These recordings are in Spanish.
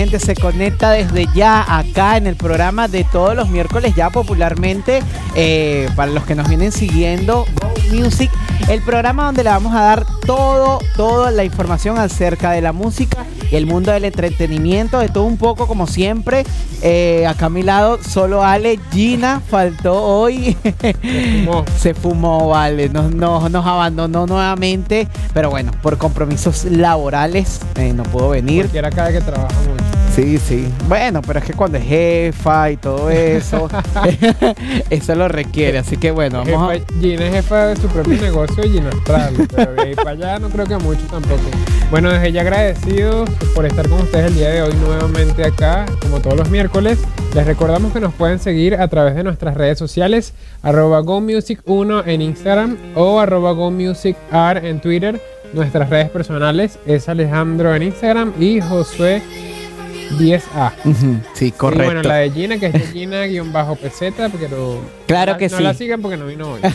gente se conecta desde ya acá en el programa de todos los miércoles, ya popularmente, eh, para los que nos vienen siguiendo, Go Music, el programa donde le vamos a dar todo, toda la información acerca de la música y el mundo del entretenimiento, de todo un poco como siempre. Eh, acá a mi lado, solo Ale, Gina faltó hoy. Se fumó, vale, nos, nos, nos abandonó nuevamente, pero bueno, por compromisos laborales eh, no pudo venir. Cualquiera cae que trabaja mucho. Sí, sí. Bueno, pero es que cuando es jefa y todo eso, eso lo requiere. Así que bueno, vamos a... Jefa- Gina es jefa de su propio negocio Gina Astral, pero de ahí para allá no creo que mucho tampoco. Bueno, desde ya agradecidos por estar con ustedes el día de hoy nuevamente acá, como todos los miércoles. Les recordamos que nos pueden seguir a través de nuestras redes sociales, arroba GoMusic1 en Instagram o arroba GoMusicArt en Twitter. Nuestras redes personales es Alejandro en Instagram y Josué 10A. Ujú, Sí, Y correcto. bueno, la de Gina, que es Gina-peseta, pero. Claro no, que no sí. la sigan porque no vino hoy.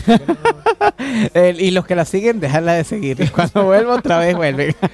Y los que la siguen, déjala de seguir. Cuando vuelva otra vez, vuelven.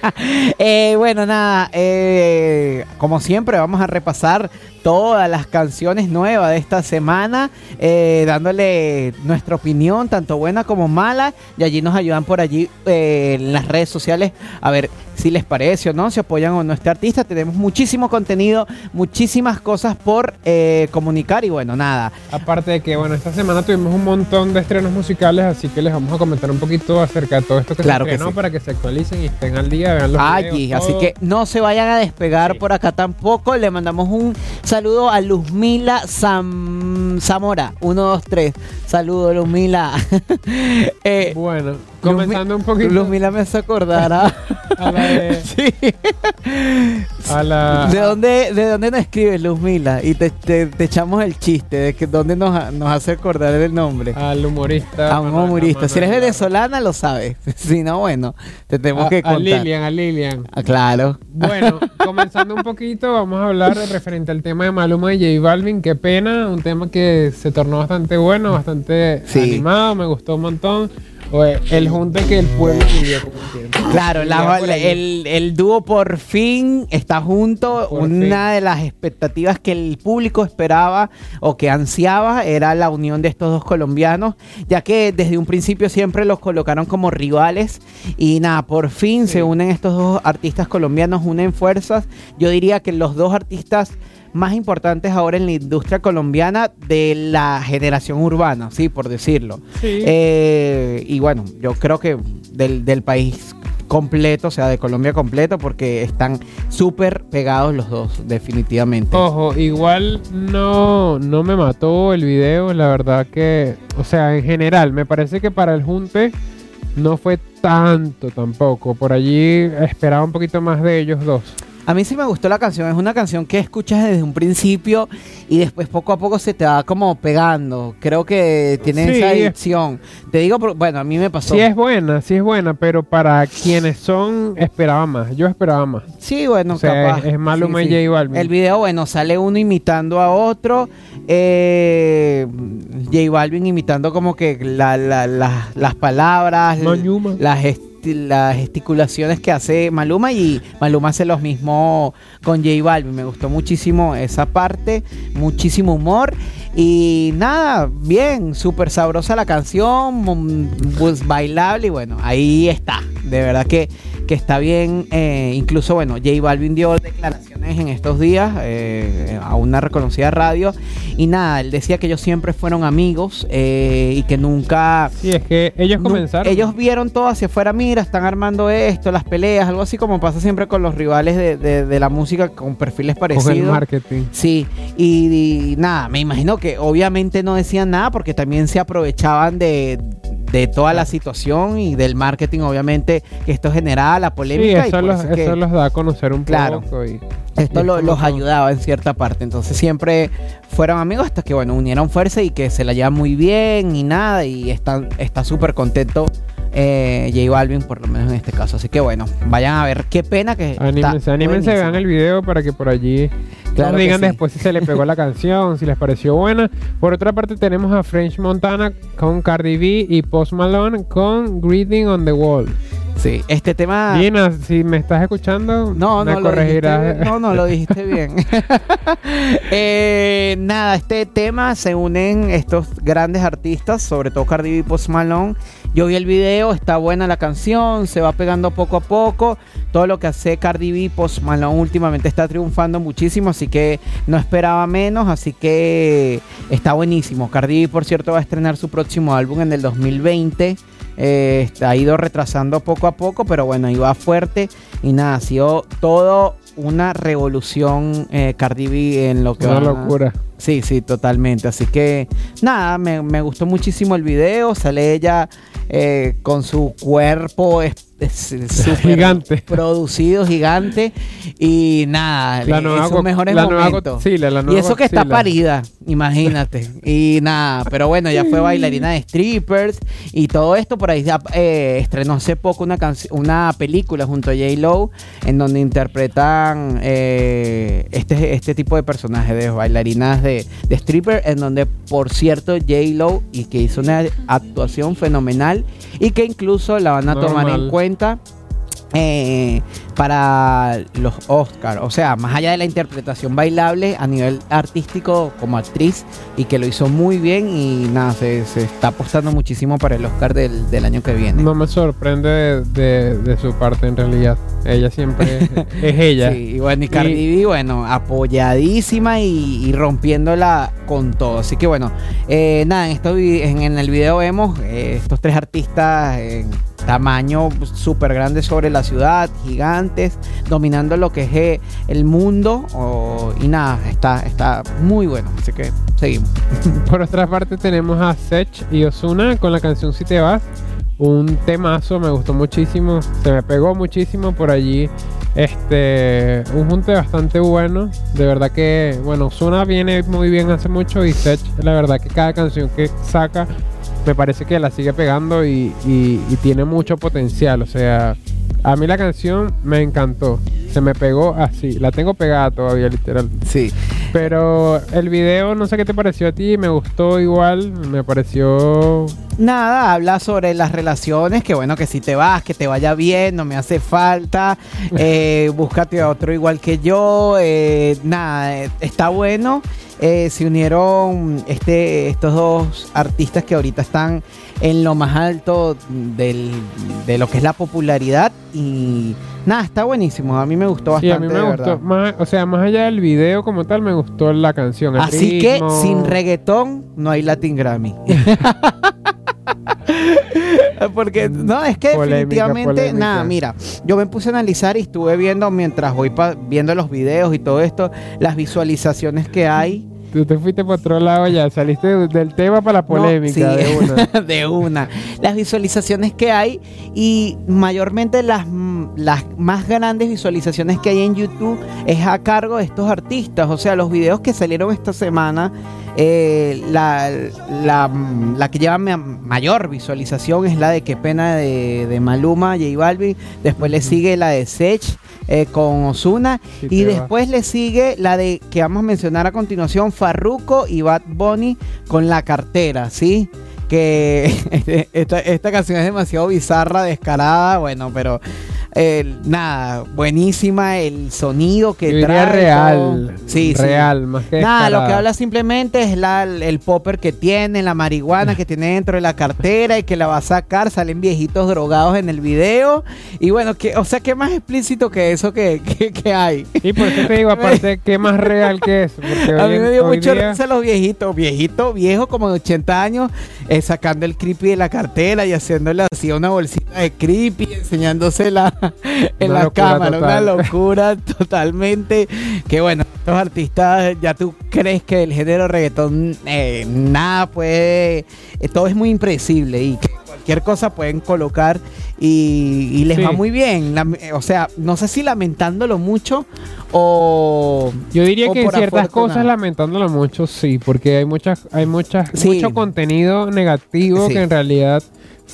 Eh, bueno, nada, eh, como siempre, vamos a repasar todas las canciones nuevas de esta semana, eh, dándole nuestra opinión, tanto buena como mala, y allí nos ayudan por allí eh, en las redes sociales a ver si les parece o no, si apoyan o no a este artista. Tenemos muchísimo contenido, muchísimas cosas por eh, comunicar y bueno, nada. Aparte de que, bueno, esta semana tuvimos un montón de estrenos musicales, así que les vamos a comentar un poquito acerca de todo esto que Claro se que estrenó sí. para que se actualicen y estén al día, vean los Allí, videos, así que no se vayan a despegar Sí. por acá tampoco. Le mandamos un saludo a Luzmila Sam- Zamora. 1, 2, 3. Saludo, Luzmila. eh, Bueno, comenzando un poquito Luzmila me hace acordar a... a la de. Sí. A la, ¿De dónde, ¿De dónde nos escribes, Luzmila? Y te, te- te echamos el chiste de que dónde nos, nos hace acordar el nombre. al humorista. A un Manuel- humorista. Si eres venezolana, lo sabes. Si no, bueno, te tenemos a, que a contar. Lilian, a Lilian. Ah, claro. Bueno, comenzando un poquito, vamos a hablar referente al tema de Maluma y J Balvin. Qué pena, un tema que se tornó bastante bueno, bastante Sí. animado, me gustó un montón. Oye, El junte que el pueblo pidió. Claro, la- el, el dúo por fin está junto. Por Una de las expectativas que el público esperaba o que ansiaba era la unión de estos dos colombianos, ya que desde un principio siempre los colocaron como rivales. Y nada, por fin Sí. se unen estos dos artistas colombianos, unen fuerzas. Yo diría que los dos artistas más importantes ahora en la industria colombiana de la generación urbana, sí, por decirlo. Sí. Eh, y bueno, yo creo que del, del país completo, o sea, de Colombia completo, porque están súper pegados los dos, definitivamente. Ojo, igual no, no me mató el video, la verdad que, o sea, en general, me parece que para el junte no fue tanto tampoco. Por allí esperaba un poquito más de ellos dos. A mí sí me gustó la canción, es una canción que escuchas desde un principio y después poco a poco se te va como pegando. Creo que tiene Sí, esa es- adicción. Te digo, bueno, a mí me pasó. Sí es buena, sí es buena, pero para quienes son, esperaba más. Yo esperaba más. Sí, bueno, O sea, capaz. es- es Maluma Sí, y sí. J Balvin. El video, bueno, sale uno imitando a otro. Eh, J Balvin imitando como que la- la- la- las palabras, las, gesti- las gesticulaciones que hace Maluma y Maluma hace los mismos con J Balvin. Me gustó muchísimo esa parte, muchísimo humor. Y nada, bien, súper sabrosa la canción, mm, pues bailable y bueno, ahí está. De verdad que, que está bien. eh, incluso, bueno, J Balvin dio declaraciones en estos días eh, a una reconocida radio. Y nada, él decía que ellos siempre fueron amigos eh, y que nunca... Sí, es que ellos comenzaron. ellos vieron todo hacia afuera, mira, están armando esto, las peleas, algo así como pasa siempre con los rivales de, de- de la música con perfiles con el parecidos. marketing. Sí, y, y nada, me imagino que obviamente no decían nada porque también se aprovechaban de, de toda la situación y del marketing, obviamente, que esto generaba la Sí, polémica. y eso, por los, eso es que eso los da a conocer un Claro. poco. Y, esto y lo- los ayudaba en cierta parte. Entonces siempre fueron amigos hasta que, bueno, unieron fuerza y que se la llevan muy bien y nada. Y están, está súper contento eh, J Balvin, por lo menos en este caso. Así que, bueno, vayan a ver. Qué pena que. Anímense, anímense, buenísimo. vean el video para que por allí Claro digan sí. después si se le pegó la canción, si les pareció buena. Por otra parte tenemos a French Montana con Cardi B y Post Malone con Greeting on the Wall. Sí, este tema. Gina, si me estás escuchando, No, me no lo dijiste corregirás. bien. No, no lo dijiste bien. Eh, nada, este tema se unen estos grandes artistas, sobre todo Cardi B y Post Malone. Yo vi el video, está buena la canción, se va pegando poco a poco. Todo lo que hace Cardi B y Post Malone últimamente está triunfando muchísimo, así que no esperaba menos, así que está buenísimo. Cardi B, por cierto, va a estrenar su próximo álbum en el 2020. Eh, ha ido retrasando poco a poco, pero bueno, va fuerte. Y nada, ha sido todo una revolución eh, Cardi B en lo que Una locura. Sí, sí, totalmente. Así que nada, me, me gustó muchísimo el video. Sale ella eh, con su cuerpo Gigante. producido, gigante. Y nada, La nueva sus mejores la nueva momentos. Godzilla, la y nueva eso que está parida, imagínate. y nada, pero bueno, ya fue bailarina de strippers y todo esto. Por ahí ya, eh, estrenó hace poco una, una película junto a J. Lo en donde interpretan eh, este, este tipo de personajes de bailarinas de, de stripper. En donde, por cierto, J. Lo y que hizo una actuación fenomenal y que incluso la van a tomar en Normal. Cuenta eh, para los Oscars. O sea, más allá de la interpretación bailable a nivel artístico como actriz y que lo hizo muy bien y nada, se, se está apostando muchísimo para el Oscar del, del año que viene. No me sorprende de, de- de su parte en realidad. Ella siempre es, es ella. Sí, y bueno, y Cardi B, bueno, apoyadísima y, y rompiéndola con todo. Así que bueno, eh, nada, en, esto, en, en el video vemos eh, estos tres artistas tamaño súper grande sobre la ciudad, gigantes, dominando lo que es eh, el mundo. y nada, está, está muy bueno. Así que seguimos. Por otra parte tenemos a Sech y Osuna con la canción Si te vas. Un temazo, me gustó muchísimo, se me pegó muchísimo por allí. Este, un junte bastante bueno. De verdad que, bueno, Osuna viene muy bien hace mucho y Sech, la verdad que cada canción que saca me parece que la sigue pegando y, y- y tiene mucho potencial. O sea, a mí la canción me encantó. Se me pegó así. La tengo pegada todavía, literal. Sí. Pero el video, no sé qué te pareció a ti, me gustó igual, me pareció... Nada, habla sobre las relaciones, que bueno, que si te vas, que te vaya bien, no me hace falta, eh, búscate a otro igual que yo, eh, nada, eh, está bueno. Eh, se unieron este, estos dos artistas que ahorita están en lo más alto del- de lo que es la popularidad y nada, está buenísimo, a mí me gustó Sí, bastante. a mí me de gustó, más, o sea, más allá del video como tal, me gustó la canción. el Así que sin reggaetón no hay Latin Grammy. Porque no, es que Polémica, definitivamente, polémica. nada, mira, yo me puse a analizar y estuve viendo mientras voy viendo los videos y todo esto, las visualizaciones que hay Tú te fuiste por otro lado ya, saliste de- del tema para la No, polémica sí, de una. de una. Las visualizaciones que hay y mayormente las, las más grandes visualizaciones que hay en YouTube es a cargo de estos artistas. O sea, los videos que salieron esta semana, eh, la, la, la que lleva ma- mayor visualización es la de Qué pena de, de Maluma, J Balvin. Después le sigue la de Sech eh, con Osuna. Sí, y va. después le sigue la de que vamos a mencionar a continuación, Farruko y Bad Bunny con la cartera, ¿sí? Que esta, esta canción es demasiado bizarra, descarada, bueno, pero eh, nada, buenísima el sonido que Yo trae. real. Sí, sí. real, más que Nada, lo que habla simplemente es la, el popper que tiene, la marihuana que tiene dentro de la cartera y que la va a sacar. Salen viejitos drogados en el video. Y bueno, que, o sea, ¿qué más explícito que eso que, que- que hay? Y por eso te digo, aparte, ¿qué más real que eso? Porque A hoy mí me dio mucho día- risa los viejitos, viejitos, viejos como de 80 años, eh, sacando el creepy de la cartera y haciéndole así una bolsita de creepy, enseñándosela en Una la cámara, una locura totalmente. Que bueno, estos artistas, ya tú crees que del género reggaetón eh, nada puede, eh, todo es muy impredecible y que cualquier cosa pueden colocar y, y les Sí. va muy bien. Eh, o sea, no sé si lamentándolo mucho o... Yo diría o que ciertas cosas, lamentándolo mucho, sí, porque hay muchas, hay muchas, Sí. mucho contenido negativo Sí. que en realidad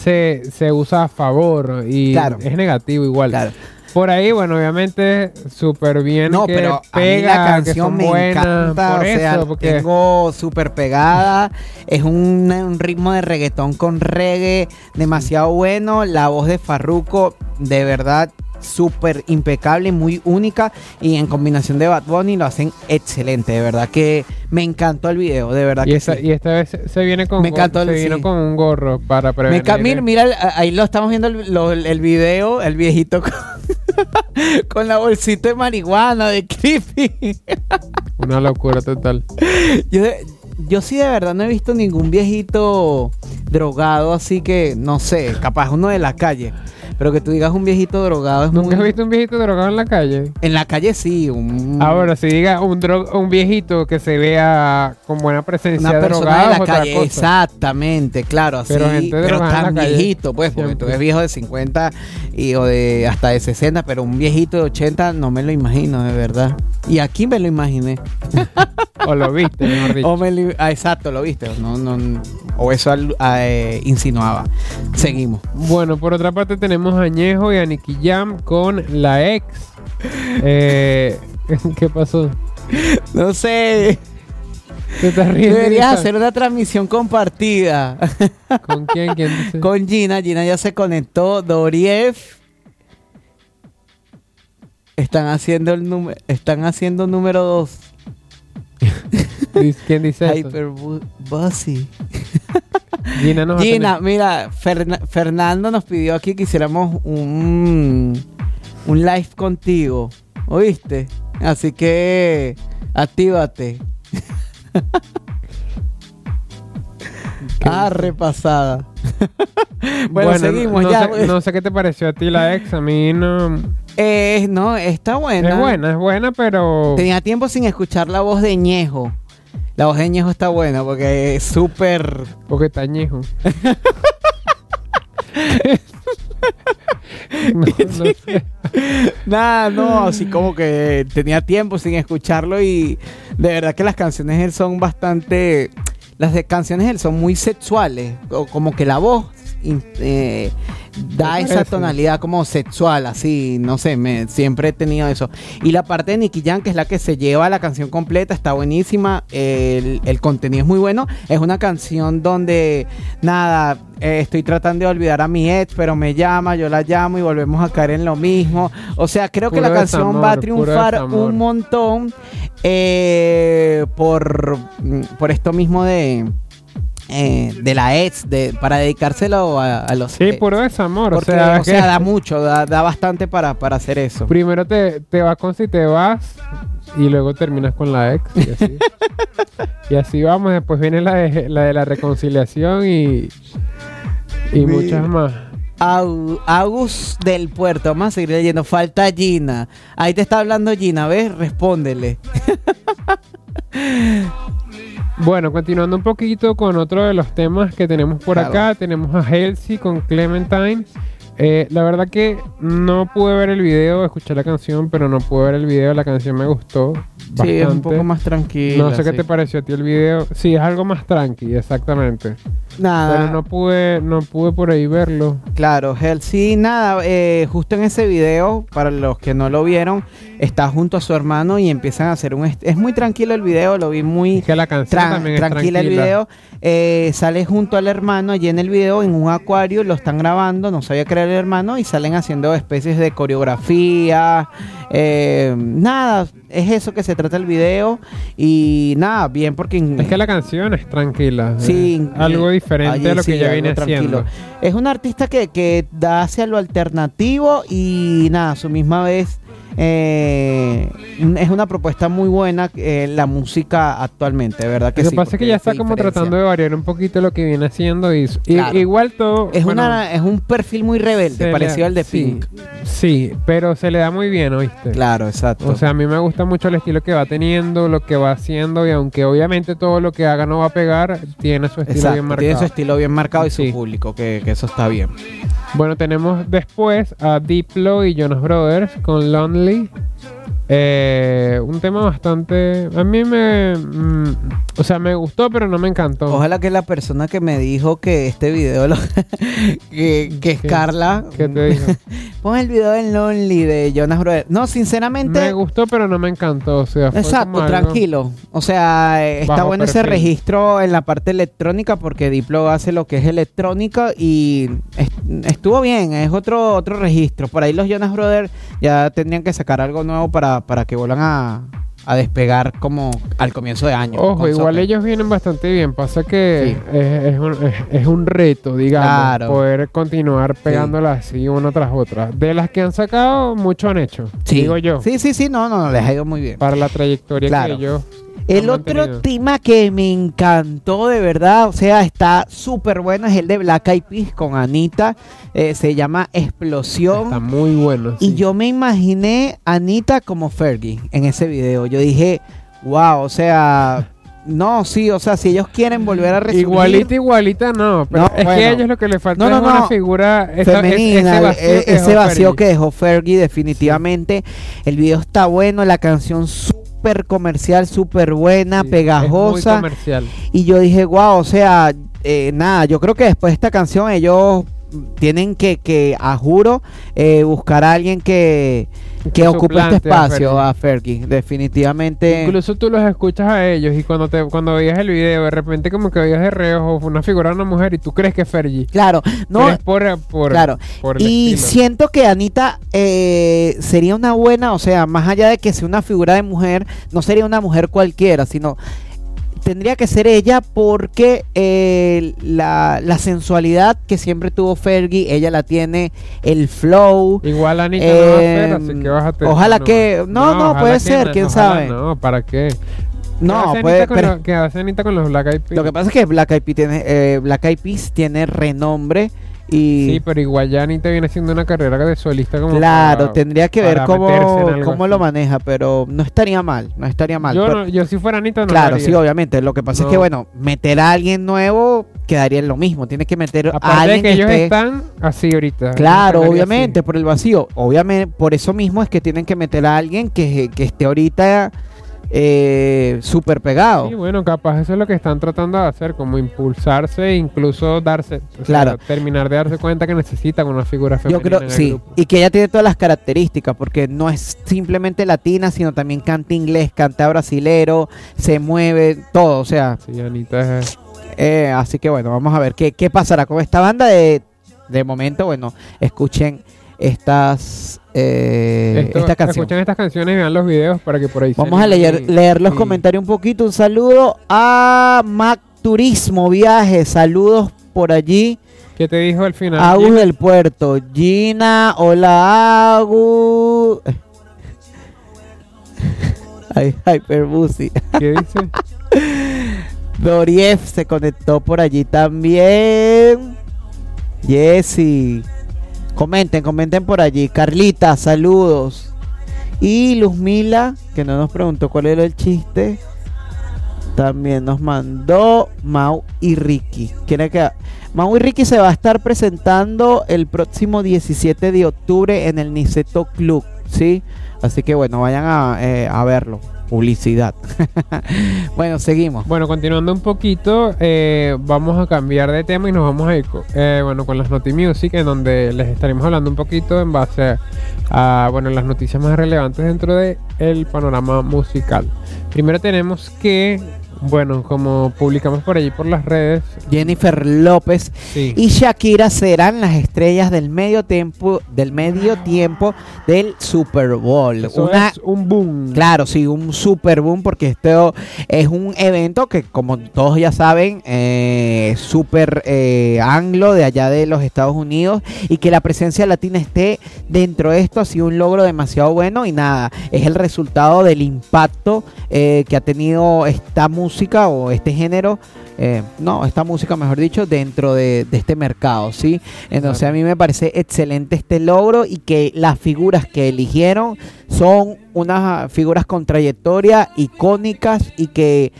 se, se usa a favor y Claro. es negativo igual. Claro. Por ahí, bueno, obviamente, súper bien No, que pero a mí pega, la canción me buenas, encanta, por o sea, porque tengo súper pegada, es un, un ritmo de reggaetón con reggae demasiado bueno, la voz de Farruko de verdad súper impecable, muy única y en combinación de Bad Bunny lo hacen excelente, de verdad que me encantó el video, de verdad y, que sí. y esta vez se- viene con Me encantó se el- vino sí. con un gorro para prevenir. mira, mira, ahí lo estamos viendo el, lo- el video, el viejito con, con la bolsita de marihuana de creepy. Una locura total. Yo, yo sí de verdad no he visto ningún viejito drogado, así que no sé, capaz uno de la calle. Pero que tú digas un viejito drogado es ¿Nunca has muy... visto un viejito drogado en la calle? En la calle sí, un... Ahora, si diga un, dro- un viejito que se vea con buena presencia una persona drogado, es la calle, cosa. exactamente, claro, así, Pero pero, gente en tan viejito, pues, porque tú ves viejo de 50 y, o de hasta de 60, pero un viejito de 80 no me lo imagino, de verdad. Y aquí me lo imaginé. O lo viste, mejor dicho. O me lo- ah, exacto, lo viste. No, no, o eso al- ah, eh, insinuaba. Seguimos. Bueno, por otra parte tenemos a Ñejo y a Nicky Jam con la ex. Eh, ¿Qué pasó? No sé. ¿Te estás riendo? Deberías hacer una transmisión compartida ¿Con quién? ¿Quién dice? con Gina. Gina ya se conectó. Doriev. Están haciendo el número. Están haciendo número 2. Dice- ¿Quién dice eso? Hyperbuzzy. Gina nos Gina, mira, Ferna- Fernando nos pidió aquí que hiciéramos un, un live contigo. ¿Oíste? Así que actívate. ah, repasada. bueno, seguimos no ya. Sé, no sé qué te pareció a ti la ex. A mí no. Eh, no, está buena. Es buena, es buena, pero. Tenía tiempo sin escuchar la voz de Ñejo. La voz de Ñejo está buena porque es súper... Porque está añejo. no, no sé. Nada, no, así como que tenía tiempo sin escucharlo y de verdad que las canciones de él son bastante... Las de canciones de él son muy sexuales, como que la voz eh, da esa tonalidad como sexual, así, no sé, me, siempre he tenido eso. Y la parte de Nicky Jam, que es la que se lleva la canción completa, está buenísima, el, el contenido es muy bueno, es una canción donde, nada, eh, estoy tratando de olvidar a mi ex, pero me llama, yo la llamo y volvemos a caer en lo mismo. O sea, creo que la canción va a triunfar un montón eh, por, mm, por esto mismo de... eh, de la ex, de, para dedicárselo a, a los Sí, ex. puro desamor. Porque, o sea, o sea, da mucho, da, da bastante para, para hacer eso. primero te, te vas con si te vas y luego terminas con la ex. Y así, y así vamos. Después viene la de la, de la reconciliación y, y muchas más. Agus del Puerto, vamos a seguir leyendo. Falta Gina. Ahí te está hablando Gina, ¿ves? Respóndele. Bueno, continuando un poquito con otro de los temas que tenemos por Claro. acá, tenemos a Halsey con Clementine. Eh, la verdad que no pude ver el video, escuché la canción, pero no pude ver el video. La canción me gustó. Sí, es un bastante. poco más tranquilo. No sé qué te pareció a ti el video. Sí, es algo más tranqui, exactamente. Nada. Pero no pude, no pude por ahí verlo. Claro, Hell sí, nada, eh, justo en ese video, para los que no lo vieron, está junto a su hermano y empiezan a hacer un... Es muy tranquilo el video, lo vi muy Es que la canción tran- también es tranquila el video. Eh, sale junto al hermano allí en el video, en un acuario, lo están grabando, no sabía que era el hermano, y salen haciendo especies de coreografía. Eh, nada, es eso que se trata el video. Y nada, bien, porque... Es que la canción es tranquila. Sí, es algo eh, diferente allí a lo sí, que ya viene haciendo. Es un artista que, que da hacia lo alternativo y nada, a su misma vez eh, es una propuesta muy buena eh, la música actualmente, de verdad que Lo que sí, pasa es que ya está como diferencia. tratando de variar un poquito lo que viene haciendo y, igual todo Es, bueno, una, es un perfil muy rebelde, le- parecido al de sí, Pink. Sí, pero se le da muy bien, ¿oíste? Claro, exacto. O sea, a mí me gusta mucho el estilo que va teniendo, lo que va haciendo y aunque obviamente todo lo que haga no va a pegar, tiene su estilo Exacto, bien marcado. tiene su estilo bien marcado y Sí. su público, que, que eso está bien. Bueno, tenemos después a Diplo y Jonas Brothers con Lonely. Okay. Eh, un tema bastante... A mí me... mm, o sea, me gustó, pero no me encantó. Ojalá que la persona que me dijo que este video lo- que, que es ¿Qué? Carla ¿Qué te dijo? pon el video del Lonely de Jonas Brothers. No, sinceramente Me gustó, pero no me encantó. O sea, fue Exacto, tranquilo. O sea, eh, está bueno ese registro en la parte electrónica porque Diplo hace lo que es electrónica y est- estuvo bien, es otro otro registro. Por ahí los Jonas Brothers ya tendrían que sacar algo nuevo para, para que vuelvan a, a despegar como al comienzo de año. Ojo, igual ellos vienen bastante bien. Pasa que Sí. es, es un, es- es un reto, digamos, Claro. poder continuar pegándolas así una tras otra. De las que han sacado, mucho han hecho. Sí. Digo yo. Sí, sí, sí, no, no, no, les ha ido muy bien. Para la trayectoria Claro. que ellos. El otro tema que me encantó de verdad, o sea, está súper bueno, es el de Black Eyed Peas con Anita. eh, se llama Explosión. Está muy bueno. Y yo me imaginé a Anita como Fergie en ese video. Yo dije, wow, o sea, no, sí, o sea, si ellos quieren volver a resurgir. Igualita, igualita, no. Pero No, es bueno. que a ellos lo que les falta No, no, es una figura esa- es- femenina, ese vacío, e- que, ese dejó vacío Fergie. que dejó Fergie definitivamente. El video está bueno, la canción súper comercial, súper buena, Sí, Es pegajosa. muy comercial. Y yo dije, wow, o sea, eh, nada, yo creo que después de esta canción ellos tienen que, que a juro, eh, buscar a alguien que, que Que ocupe este espacio a Fergie. Definitivamente. Incluso tú los escuchas a ellos y cuando te cuando veías el video, de repente como que veías de reojo una figura de una mujer y tú crees que es Fergie. Claro, no, por, por, claro. por Y estilo. siento que Anita eh, sería una buena, o sea, más allá de que sea una figura de mujer, no sería una mujer cualquiera, sino tendría que ser ella porque eh, la, la sensualidad que siempre tuvo Fergie, ella la tiene, el flow. Igual Anita no va a hacer, Eh, así que bájate. ojalá que- no, no, puede que ser, quién sabe. No, ¿para qué? No, ¿Qué hace puede, pero- lo- ¿Qué hace Anita con los Black Eyed Peas? lo que pasa es que Black Eyed Peas tiene, eh, Black Eyed Peas tiene renombre y Sí, pero igual ya Anita viene haciendo una carrera de solista como Claro, para- tendría que ver cómo, cómo lo maneja, pero no estaría mal, no estaría mal. Yo, pero- no- yo si fuera Anita no claro, sí, obviamente. Lo que pasa es que, No. bueno, meter a alguien nuevo quedaría en lo mismo. Tiene que meter a Aparte de alguien que que, ellos esté... están así ahorita. Claro, obviamente, así. por el vacío. Obviamente, por eso mismo es que tienen que meter a alguien que, que esté ahorita eh, súper pegado. Sí, bueno, capaz eso es lo que están tratando de hacer, como impulsarse e incluso darse, o sea, Claro. terminar de darse cuenta que necesitan una figura femenina Yo creo, en el sí, grupo. y que ella tiene todas las características, porque no es simplemente latina, sino también canta inglés, canta brasilero, se mueve, todo, o sea, Sí, Anita es... Eh, así que bueno, vamos a ver qué, qué pasará con esta banda. De, de momento, bueno, escuchen estas eh, Esto- esta canción. Escuchen estas canciones y vean los videos para que por ahí Vamos a leer, y- leer los y- comentarios un poquito. Un saludo a Mac Turismo Viajes. Saludos por allí. ¿Qué te dijo al final? Agus del Puerto. Gina, hola Agus. Ay, Hyperbusi. ¿Qué dice? Doriev se conectó por allí también. Jessy. Comenten, comenten por allí. Carlita, saludos. Y Luzmila, que no nos preguntó cuál era el chiste. También nos mandó Mau y Ricky. Quiere que Mau y Ricky se va a estar presentando el próximo 17 de octubre en el Niceto Club, ¿sí? Así que bueno, vayan a, eh, a verlo. Publicidad. bueno, seguimos. Bueno, continuando un poquito, eh, vamos a cambiar de tema y nos vamos a ir eh, bueno, con las Noti Music, en donde les estaremos hablando un poquito en base a bueno, las noticias más relevantes dentro del el panorama musical. Primero tenemos que, bueno, como publicamos por allí por las redes, Jennifer López sí, y Shakira serán las estrellas del medio tiempo del medio tiempo del Super Bowl. eso Una es un boom. Claro, sí, un super boom porque esto es un evento que como todos ya saben, eh, súper eh, anglo de allá de los Estados Unidos y que la presencia latina esté dentro de esto ha sido un logro demasiado bueno y nada, es el resultado del impacto eh, que ha tenido esta música o este género. eh, no, esta música, mejor dicho, dentro de, de este mercado, ¿sí? Entonces a mí me parece excelente este logro y que las figuras que eligieron son unas figuras con trayectoria icónicas y que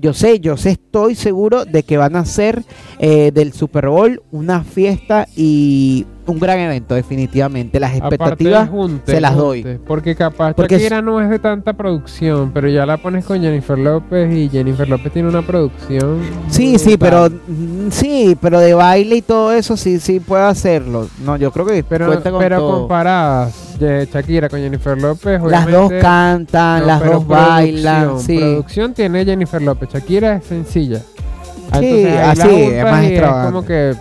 yo sé, yo sé, estoy seguro de que van a ser eh, del Super Bowl una fiesta y un gran evento, definitivamente. Las expectativas junte, se las doy. Porque capaz Porque Shakira no es de tanta producción, pero ya la pones con Jennifer López y Jennifer López tiene una producción. Sí, sí, pero brutal. mm, sí, pero de baile y todo eso sí, sí puede hacerlo. No, yo creo que Pero, cuenta con pero todo. comparadas de Shakira con Jennifer López, Las dos obviamente, cantan, no, las dos bailan, sí. Producción tiene Jennifer López, Shakira es sencilla. Ah, Sí, entonces así, es más extravagante. como que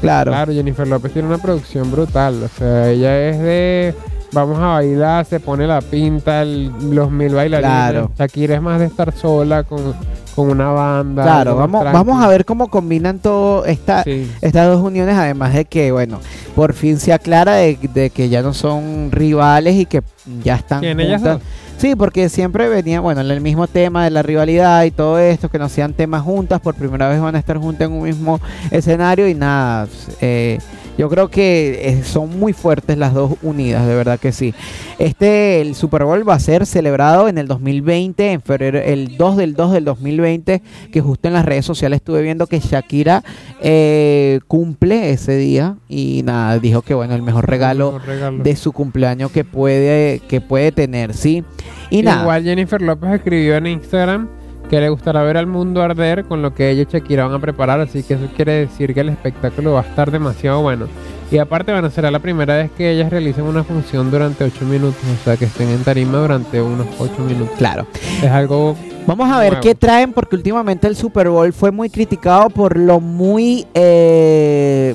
Claro. Claro, Jennifer López tiene una producción brutal. O sea, ella es de. Vamos a bailar, se pone la pinta, el- los mil bailarines. Claro. Shakira es más de estar sola con, con una banda. Claro, vamos, tranqui. vamos a ver cómo combinan todo esta, Sí. estas dos uniones, además de que, bueno, por fin se aclara de, de que ya no son rivales y que ya están ¿Quién, ellas juntas. Sí, porque siempre venía, bueno, el mismo tema de la rivalidad y todo esto, que no sean temas juntas, por primera vez van a estar juntas en un mismo escenario y nada, eh, yo creo que eh, son muy fuertes las dos unidas, de verdad que sí. Este, el Super Bowl va a ser celebrado en el 2020, en febrero, el 2 del 2 del 2020, que justo en las redes sociales estuve viendo que Shakira eh, cumple ese día y nada, dijo que bueno, el mejor regalo Mejor regalo. de su cumpleaños que puede, que puede tener, ¿sí? Y nada, Igual Jennifer López escribió en Instagram que le gustará ver al mundo arder con lo que ella y Shakira van a preparar, así que eso quiere decir que el espectáculo va a estar demasiado bueno. Y aparte, bueno, será la primera vez que ellas realicen una función durante 8 minutos, o sea, que estén en tarima durante unos 8 minutos. claro. Es algo Vamos a ver qué traen porque últimamente el Super Bowl fue muy criticado por lo muy eh,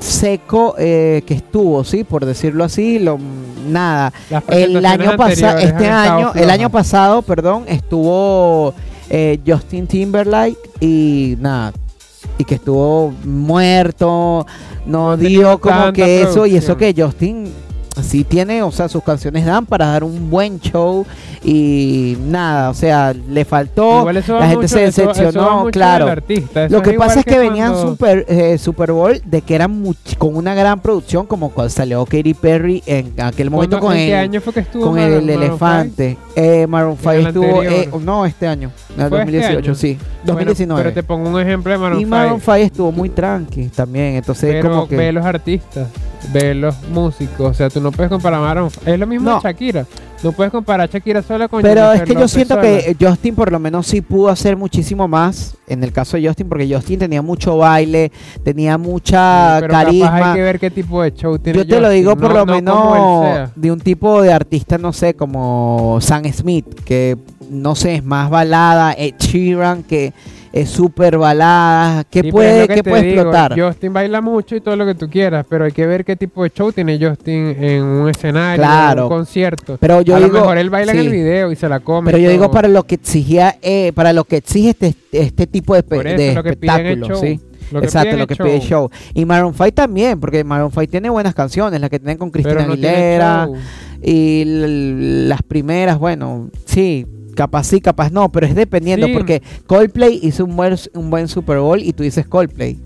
seco eh, que estuvo, sí, por decirlo así, lo nada. El año pasado, este año, el año pasado, perdón, estuvo eh, Justin Timberlake y nada, y que estuvo muerto, no, No dio como que eso y eso que Justin sí tiene, o sea, sus canciones dan para dar un buen show y nada, o sea, le faltó, la gente mucho- se decepcionó, claro. artista, Lo que pasa es que, venían super, eh, Super Bowl de que eran con una gran producción, como cuando salió Katy Perry en aquel momento ¿Cuándo- con ¿En qué el, año fue que estuvo con Maroon- el elefante. Eh, Maroon 5 el estuvo, eh, no, este año, en el ¿Fue este 2018, año? sí, five? Bueno, 2019. pero te pongo un ejemplo de Maroon y 5. Maroon 5 estuvo muy tranqui también, entonces Pero como que... ve los artistas, ve los músicos, o sea, tú no puedes comparar a Maroon. Es lo mismo No. de Shakira. No puedes comparar a Shakira sola con Pero Jennifer es que yo siento sola. que Justin por lo menos sí pudo hacer muchísimo más en el caso de Justin, porque Justin tenía mucho baile, tenía mucha Pero capaz carisma. hay que ver qué tipo de show tiene Yo te lo digo por no- lo no menos de un tipo de artista, no sé, como Sam Smith, que no sé, es más balada, Ed Sheeran, que es súper balada, que Sí, pero es puede, que puede digo, explotar. Justin baila mucho y todo lo que tú quieras, pero hay que ver qué tipo de show tiene Justin en un escenario, Claro. en un concierto. Pero yo a digo, lo mejor él baila en el video y se la come. Pero yo digo para lo que exigía, eh, para lo que exige este, este tipo de, Por eso, de lo que piden es espectáculo, show. ¿sí? Lo que Exacto, lo que pide show. Y Maroon 5 también, porque Maroon 5 tiene buenas canciones, las que tienen con Cristina no Aguilera y las primeras, bueno, sí, capaz sí, capaz no, pero es dependiendo, Sí. porque Coldplay hizo un buen, un buen Super Bowl y tú dices Coldplay.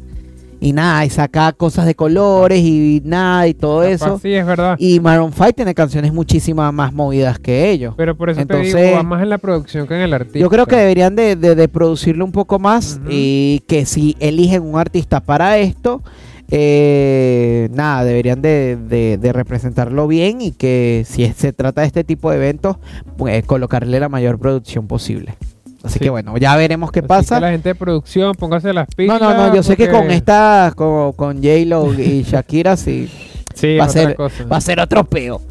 y nada, y saca cosas de colores y nada, y todo eso. Sí, es verdad. Y Maroon 5 tiene canciones muchísimas más movidas que ellos. Pero por eso Entonces- te digo, va más en la producción que en el artista. Yo creo que deberían de, de- de producirlo un poco más y que si eligen un artista para esto, eh, nada, deberían de, de- de representarlo bien y que si se trata de este tipo de eventos, pues colocarle la mayor producción posible. Así Sí. que bueno, ya veremos qué Así pasa. que la gente de producción, póngase las No, pilas. no, no, yo sé que con esta, con, con J-Lo y Shakira, sí, Sí, va a ser- cosa. va a ser otro peo.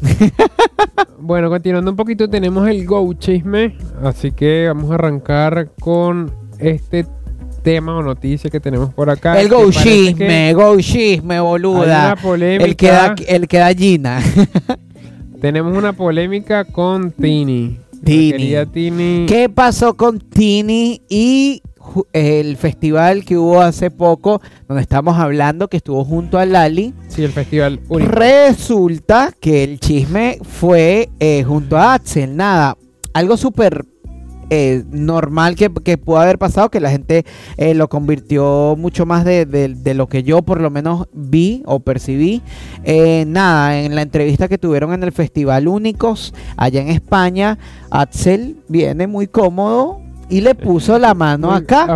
Bueno, continuando un poquito, tenemos el Go Chisme. Así que vamos a arrancar con este tema o noticia que tenemos por acá. El go chisme, go chisme, boluda. El que da, el que da Gina. Tenemos una polémica con Tini. Tini. Tini. ¿Qué pasó con Tini y el festival que hubo hace poco, donde estamos hablando, que estuvo junto a Lali? Sí, el festival único. Resulta que el chisme fue eh, junto a Axel. Nada, algo súper eh, normal que, que pudo haber pasado, que la gente eh, lo convirtió mucho más de, de- de lo que yo por lo menos vi o percibí. Eh, nada, en la entrevista que tuvieron en el Festival Únicos allá en España, Axel viene muy cómodo y le puso la mano acá.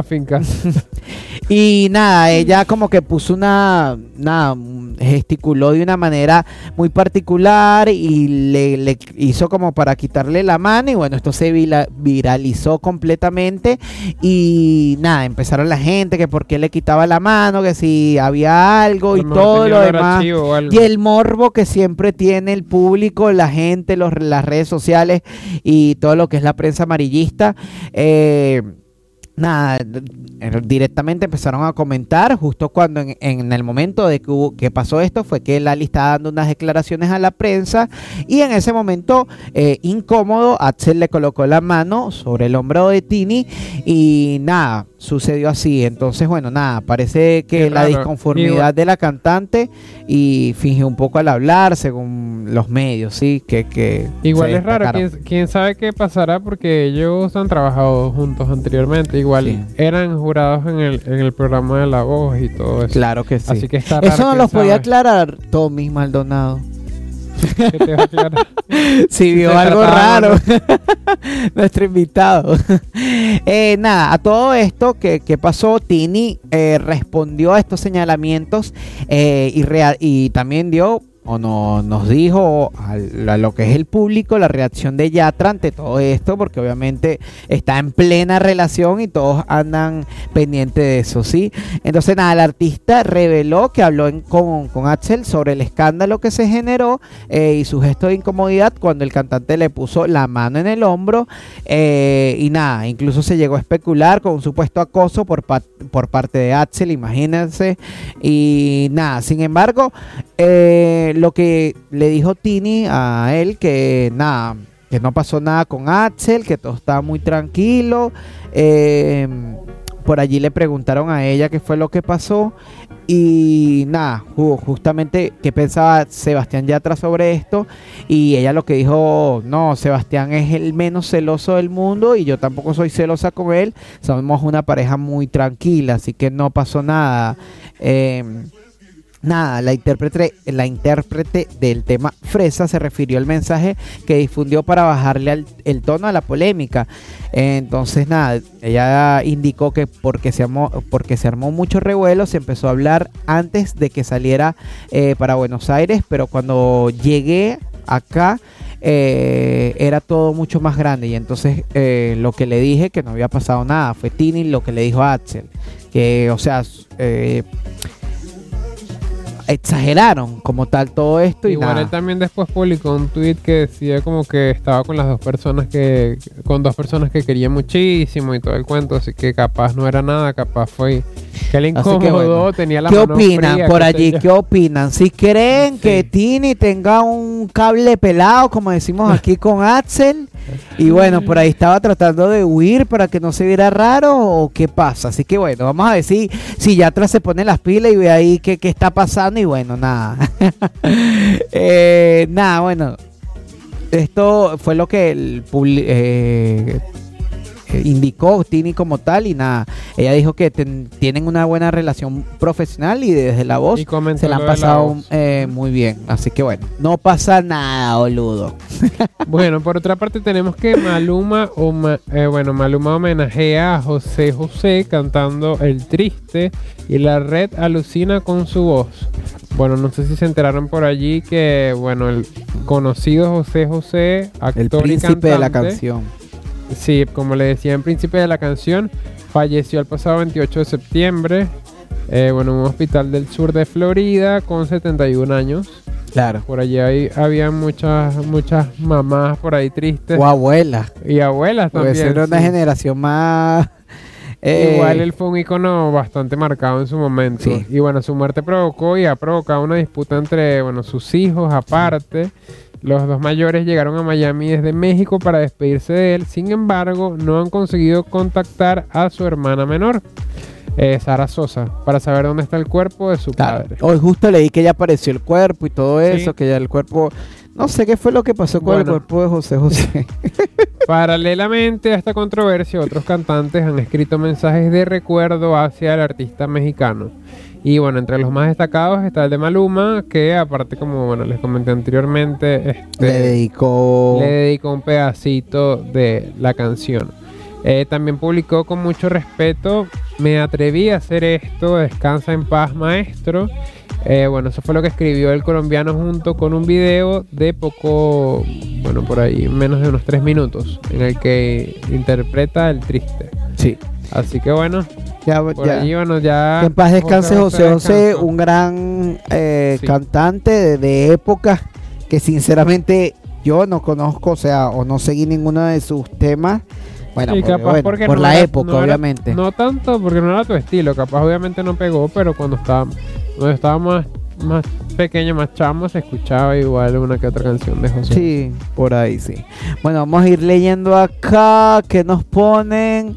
Y nada, ella como que puso una, nada, gesticuló de una manera muy particular y le, le hizo como para quitarle la mano y bueno, esto se viralizó completamente y nada, empezaron la gente que por qué le quitaba la mano, que si había algo y todo lo demás. Y el morbo que siempre tiene el público, la gente, los, las redes sociales y todo lo que es la prensa amarillista. eh, nada, directamente empezaron a comentar justo cuando en, en el momento de que pasó esto fue que Lali estaba dando unas declaraciones a la prensa y en ese momento eh, incómodo Axel le colocó la mano sobre el hombro de Tini y nada, sucedió así. Entonces, bueno, nada, parece que la disconformidad de la cantante y fingió un poco al hablar según los medios, sí, que, que Igual es raro. ¿quién, quién sabe qué pasará porque ellos han trabajado juntos anteriormente. Igual Sí. eran jurados en el, en el programa de La Voz y todo eso. Claro que sí. Así que está raro. Eso no los podía aclarar Tommy Maldonado. te va. Si vio algo raro. Nuestro invitado. Eh, nada, a todo esto que, que pasó, Tini eh, respondió a estos señalamientos eh, y, y también dio o no, nos dijo a, lo que es el público la reacción de Yatra ante todo esto, porque obviamente está en plena relación y todos andan pendientes de eso, ¿sí? Entonces, nada, el artista reveló que habló en- con, con Axel sobre el escándalo que se generó eh, y su gesto de incomodidad cuando el cantante le puso la mano en el hombro eh, y nada, incluso se llegó a especular con un supuesto acoso por, por parte de Axel, imagínense, y nada, sin embargo, eh, lo que le dijo Tini a él, que nada, que no pasó nada con Axel, que todo estaba muy tranquilo. eh, por allí le preguntaron a ella qué fue lo que pasó. Y nada, ju- justamente qué pensaba Sebastián Yatra sobre esto. Y ella lo que dijo, no, Sebastián es el menos celoso del mundo y yo tampoco soy celosa con él. Somos una pareja muy tranquila, así que no pasó nada. Eh, Nada, la intérprete, la intérprete del tema Fresa se refirió al mensaje que difundió para bajarle al- el tono a la polémica. Entonces, nada, ella indicó que porque se, armó, porque se armó mucho revuelo, se empezó a hablar antes de que saliera eh, para Buenos Aires, pero cuando llegué acá eh, era todo mucho más grande. Y entonces eh, lo que le dije, que no había pasado nada, fue Tini lo que le dijo a Axel. Que, o sea, eh, exageraron como tal todo esto y Igual nada. él también después publicó un tweet que decía como que estaba con las dos personas que, con dos personas que quería muchísimo y todo el cuento, así que capaz no era nada, capaz fue que le incomodó, bueno. tenía la ¿Qué mano opinan fría, por allí? yo. ¿Qué opinan? Si creen que Tini tenga un cable pelado, como decimos aquí con Axel, y bueno, por ahí estaba tratando de huir para que no se viera raro, o qué pasa. Así que bueno, vamos a ver si, si Yatra se pone las pilas y ve ahí qué, qué está pasando, y bueno, nada. Eh, nada, bueno. Esto fue lo que el publi- eh, indicó Tini como tal y nada. Ella dijo que ten- tienen una buena relación profesional y desde la voz se la han la pasado eh, muy bien. Así que bueno, no pasa nada, boludo. Bueno, por otra parte tenemos que Maluma, homa- eh, bueno, Maluma homenajea a José José cantando El Triste y la red alucina con su voz. Bueno, no sé si se enteraron por allí que, bueno, el conocido José José, actor El y príncipe de la canción. Sí, como le decía en príncipe de la canción, falleció el pasado 28 de septiembre, eh, bueno, en un hospital del sur de Florida con 71 años. Claro. Por allí hay- había muchas, muchas mamás por ahí tristes. O abuela. Y abuelas Puede también. ser una sí. generación más. eh, Igual él fue un icono bastante marcado en su momento. Sí. Y bueno, su muerte provocó y ha provocado una disputa entre bueno, sus hijos aparte. Los dos mayores llegaron a Miami desde México para despedirse de él. Sin embargo, no han conseguido contactar a su hermana menor, eh, Sara Sosa, para saber dónde está el cuerpo de su Claro. padre. Hoy justo leí que ya apareció el cuerpo y todo eso, Sí. que ya el cuerpo. No sé qué fue lo que pasó con el cuerpo de José José. Paralelamente a esta controversia, otros cantantes han escrito mensajes de recuerdo hacia el artista mexicano. Y bueno, entre los más destacados está el de Maluma, que aparte, como bueno, les comenté anteriormente, este, Le dedicó. le dedicó un pedacito de la canción. Eh, también publicó con mucho respeto, me atreví a hacer esto, descansa en paz maestro. Eh, bueno, eso fue lo que escribió el colombiano junto con un video de poco, bueno, por ahí menos de unos tres minutos, en el que interpreta el triste. Sí. Así que bueno, Ya, por ya. allí, bueno, ya... Que en paz descanse José José, un gran eh, Sí. cantante de, de época que sinceramente yo no conozco, o sea, o no seguí ninguno de sus temas. Bueno, Sí, porque, capaz bueno, porque por no la era- época, no era- obviamente. No tanto porque no era tu estilo, capaz obviamente no pegó, pero cuando estaba, cuando estaba más, más pequeño, más chamo, se escuchaba igual una que otra canción de José. Sí, por ahí sí. Bueno, vamos a ir leyendo acá que nos ponen.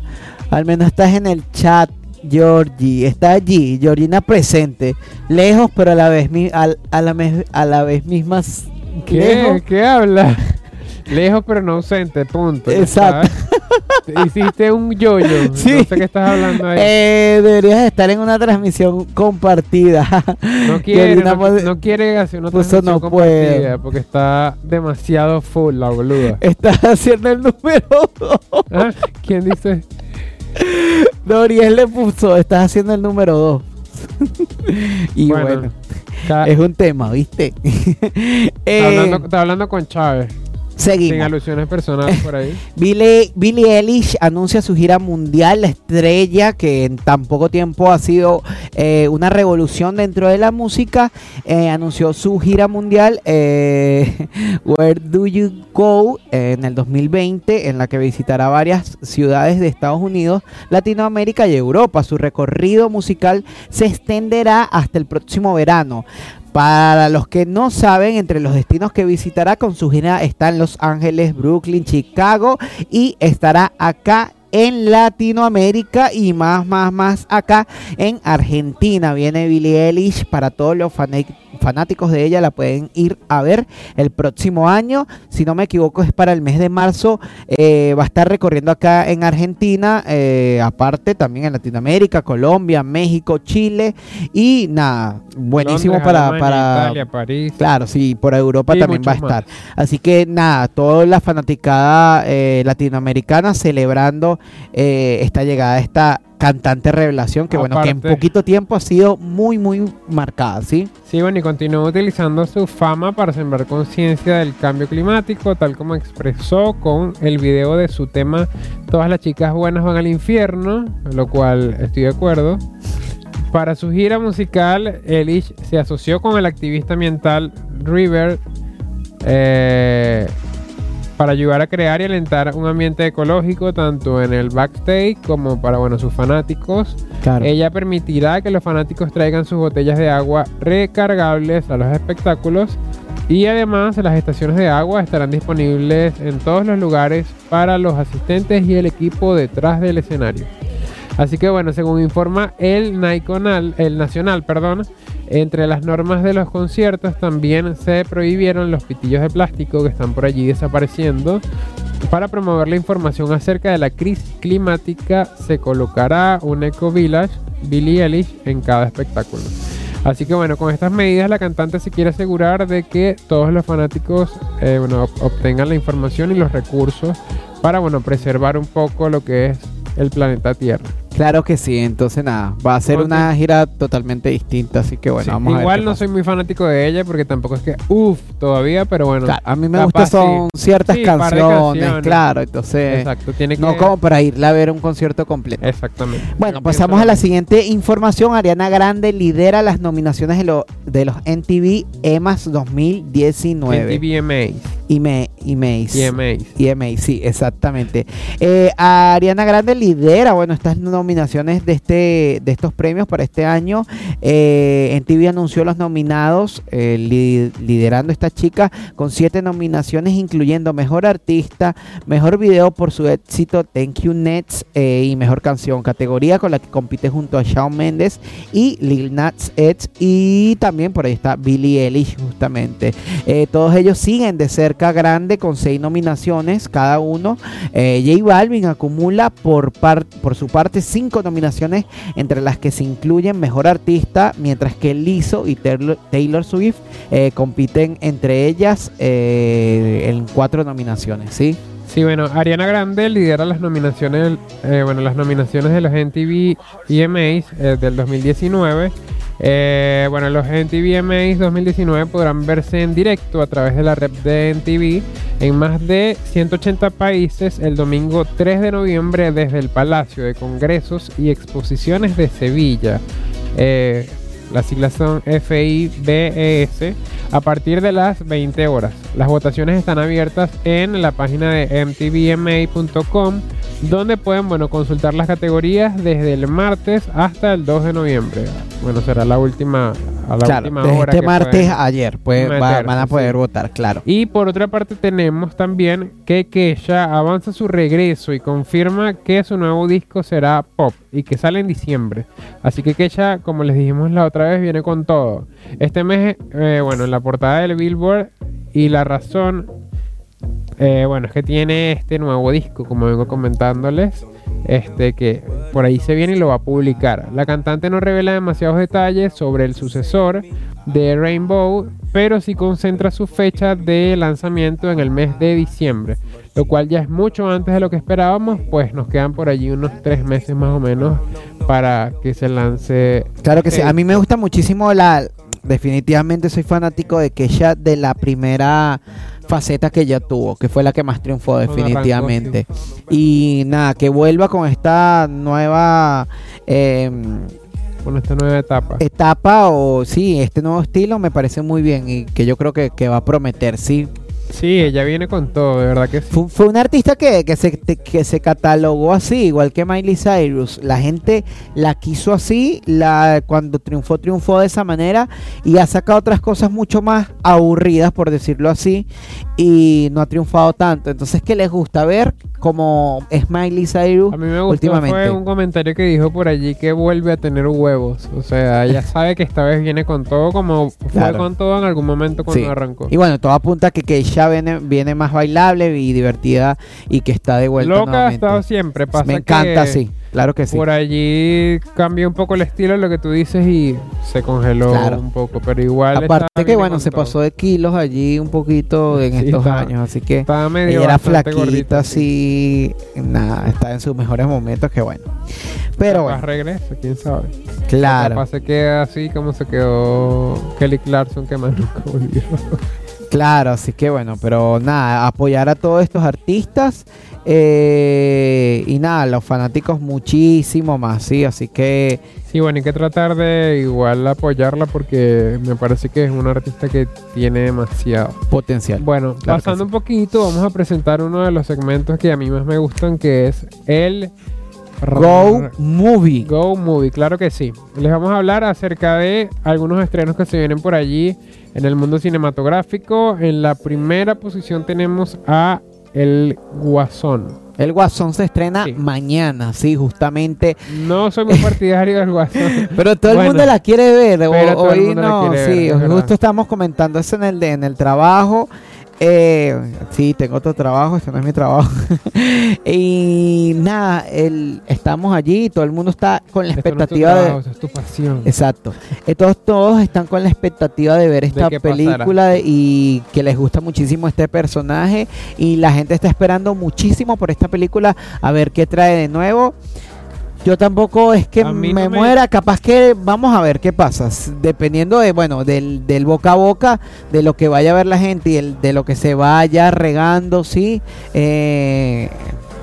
Al menos estás en el chat, Georgie. Está allí, Georgina presente. Lejos, pero a la vez, mi- al- a, la, mes- a la vez mismas. ¿Qué? Lejos. ¿Qué habla? Lejos pero no ausente, punto. Exacto. Hiciste un yoyo. Sí. No sé qué estás hablando ahí. Eh, deberías estar en una transmisión compartida. no quiere, Georgina no, quiere hacer una Puso transmisión no compartida porque está demasiado full la boluda. Estás haciendo el número dos. ¿Ah? ¿Quién dice? Doriel le puso, estás haciendo el número 2. y Bueno, es un tema, ¿viste? está Eh, hablando, está hablando con Chávez. Sin seguimos. alusiones personales por ahí. Billie, Billie Eilish anuncia su gira mundial, la estrella que en tan poco tiempo ha sido eh, una revolución dentro de la música, eh, anunció su gira mundial eh, Where Do You Go eh, en el 2020, en la que visitará varias ciudades de Estados Unidos, Latinoamérica y Europa. Su recorrido musical se extenderá hasta el próximo verano. Para los que no saben, entre los destinos que visitará con su gira están Los Ángeles, Brooklyn, Chicago y estará acá en Latinoamérica y más, más, más acá en Argentina. Viene Billie Eilish para todos los fana- fanáticos de ella, la pueden ir a ver el próximo año. Si no me equivoco, es para el mes de marzo. Eh, va a estar recorriendo acá en Argentina, eh, aparte también en Latinoamérica, Colombia, México, Chile y nada, buenísimo Londres, para, Alemania, para Italia, París. Claro, sí, por Europa también va a estar. Así que nada, toda la fanaticada eh, latinoamericana celebrando esta llegada esta cantante revelación que bueno, que en poquito tiempo ha sido muy, muy marcada, ¿sí? Sí, bueno, y continúa utilizando su fama para sembrar conciencia del cambio climático, tal como expresó con el video de su tema Todas las chicas buenas van al infierno, lo cual estoy de acuerdo. Para su gira musical, Elish se asoció con el activista ambiental River eh, para ayudar a crear y alentar un ambiente ecológico tanto en el backstage como para bueno, sus fanáticos. Claro. Ella permitirá que los fanáticos traigan sus botellas de agua recargables a los espectáculos y además las estaciones de agua estarán disponibles en todos los lugares para los asistentes y el equipo detrás del escenario. Así que bueno, según informa el Nacional, el Nacional, perdón, entre las normas de los conciertos también se prohibieron los pitillos de plástico que están por allí desapareciendo Para promover la información acerca de la crisis climática, se colocará un Eco Village Billie Eilish en cada espectáculo. Así que bueno, con estas medidas la cantante se quiere asegurar de que todos los fanáticos eh, obtengan la información y los recursos para bueno, preservar un poco lo que es el planeta Tierra. Claro que sí, entonces nada, va a ser una gira totalmente distinta, así que bueno, Sí, vamos a ver. Igual no pasa. soy muy fanático de ella porque tampoco es que uff todavía, pero bueno. Claro, a mí me gustan sí. son ciertas Sí, canciones, canciones. claro, entonces Exacto, tiene que no como para irla a ver un concierto completo. Exactamente. Bueno, pasamos a la siguiente información. Ariana Grande lidera las nominaciones de, lo- de los MTV EMAs mismo. 2019. MTV IME- IMEIs. EMAs. EMA, sí, exactamente. Eh, Ariana Grande lidera, bueno, estas nominaciones de este, de estos premios para este año. Eh, en TV anunció los nominados, li- liderando esta chica con siete nominaciones, incluyendo Mejor Artista, Mejor Video por su éxito Thank You Nets eh, y Mejor Canción, categoría con la que compite junto a Shawn Mendes y Lil Nas X y también por ahí está Billie Eilish justamente. Eh, todos ellos siguen de cerca grande con seis nominaciones cada uno. Eh, J Balvin acumula por, por su parte cinco nominaciones entre las que se incluyen Mejor Artista, mientras que Lizzo y Taylor, Swift eh, compiten entre ellas eh, en cuatro nominaciones, ¿sí? Sí, bueno, Ariana Grande lidera las nominaciones, eh, bueno, las nominaciones de los MTV EMAs del 2019. Eh, bueno, los MTV EMAs 2019 podrán verse en directo a través de la red de MTV en más de 180 países el domingo 3 de noviembre desde el Palacio de Congresos y Exposiciones de Sevilla. Eh, las siglas son FIBES a partir de las 20 horas. Las votaciones están abiertas en la página de mtvma.com donde pueden bueno, consultar las categorías desde el martes hasta el 2 de noviembre. Bueno, será la última, a la claro, última desde hora. este martes ayer pues, meterse, van a poder sí. votar, claro. y por otra parte tenemos también que Kesha avanza su regreso y confirma que su nuevo disco será pop y que sale en diciembre. Así que Kesha, como les dijimos la otra vez, viene con todo. Este mes, eh, bueno, en la portada del Billboard y la razón, eh, bueno, es que tiene este nuevo disco, como vengo comentándoles, este que por ahí se viene y lo va a publicar. La cantante no revela demasiados detalles sobre el sucesor de Rainbow, pero sí concentra su fecha de lanzamiento en el mes de diciembre, lo cual ya es mucho antes de lo que esperábamos, pues nos quedan por allí unos tres meses más o menos para que se lance. Claro que sí. A mí me gusta muchísimo la. Definitivamente soy fanático de Kesha de la primera faceta que ella tuvo, que fue la que más triunfó definitivamente. Y nada, que vuelva con esta nueva em, con esta nueva etapa. etapa o sí, este nuevo estilo me parece muy bien y que yo creo que, que va a prometer, sí. Sí, ella viene con todo, de verdad que sí. Fue, fue un artista que, que, se, que se catalogó así, igual que Miley Cyrus. La gente la quiso así, la, cuando triunfó, triunfó de esa manera y ha sacado otras cosas mucho más aburridas, por decirlo así, y no ha triunfado tanto. Entonces, ¿qué les gusta ver? Como es Miley Cyrus A mí me gustó últimamente. fue un comentario que dijo por allí que vuelve a tener huevos. O sea, ella sabe que esta vez viene con todo como fue Claro. con todo en algún momento cuando Sí. arrancó. Y bueno, todo apunta a que Keisha viene, viene más bailable y divertida y que está de vuelta Loca ha nuevamente. estado siempre. Pasa Me encanta, que sí. Claro que sí. Por allí cambió un poco el estilo de lo que tú dices y se congeló Claro. un poco, pero igual. Aparte que bueno, se todo. pasó de kilos allí un poquito en Sí, estos años, así que Estaba medio era flaquita, gordita, así, nada, está en sus mejores momentos, que bueno. Pero bueno, regresa, quién sabe. claro, Capaz se queda así como se quedó Kelly Clarkson que más nunca volvió. claro, así que bueno, pero nada, apoyar a todos estos artistas eh, y nada, los fanáticos muchísimo más, sí, así que Sí, bueno, hay que tratar de igual apoyarla porque me parece que es una artista que tiene demasiado. potencial. Bueno, Claro pasando sí. un poquito, vamos a presentar uno de los segmentos que a mí más me gustan, que es el Go Movie. Go Movie, claro que sí. Les vamos a hablar acerca de algunos estrenos que se vienen por allí en el mundo cinematográfico. En la primera posición tenemos a El Guasón. El Guasón se estrena Sí. mañana, sí, justamente. No soy muy partidario del Guasón. Pero todo el mundo la quiere ver. o- hoy no, sí, ver, justo estamos comentando eso en el, de- en el trabajo. Eh, sí, tengo otro trabajo, este no es mi trabajo. y nada, el, estamos allí, todo el mundo está con la Esto no es expectativa de... trabajo, eso es tu pasión. Exacto. Eh, todos, todos están con la expectativa de ver esta película de- y que les gusta muchísimo este personaje y la gente está esperando muchísimo por esta película a ver qué trae de nuevo. Yo tampoco es que me, muera, capaz que vamos a ver qué pasa, dependiendo de, bueno, del, del boca a boca, de lo que vaya a ver la gente y el- de lo que se vaya regando, sí, eh,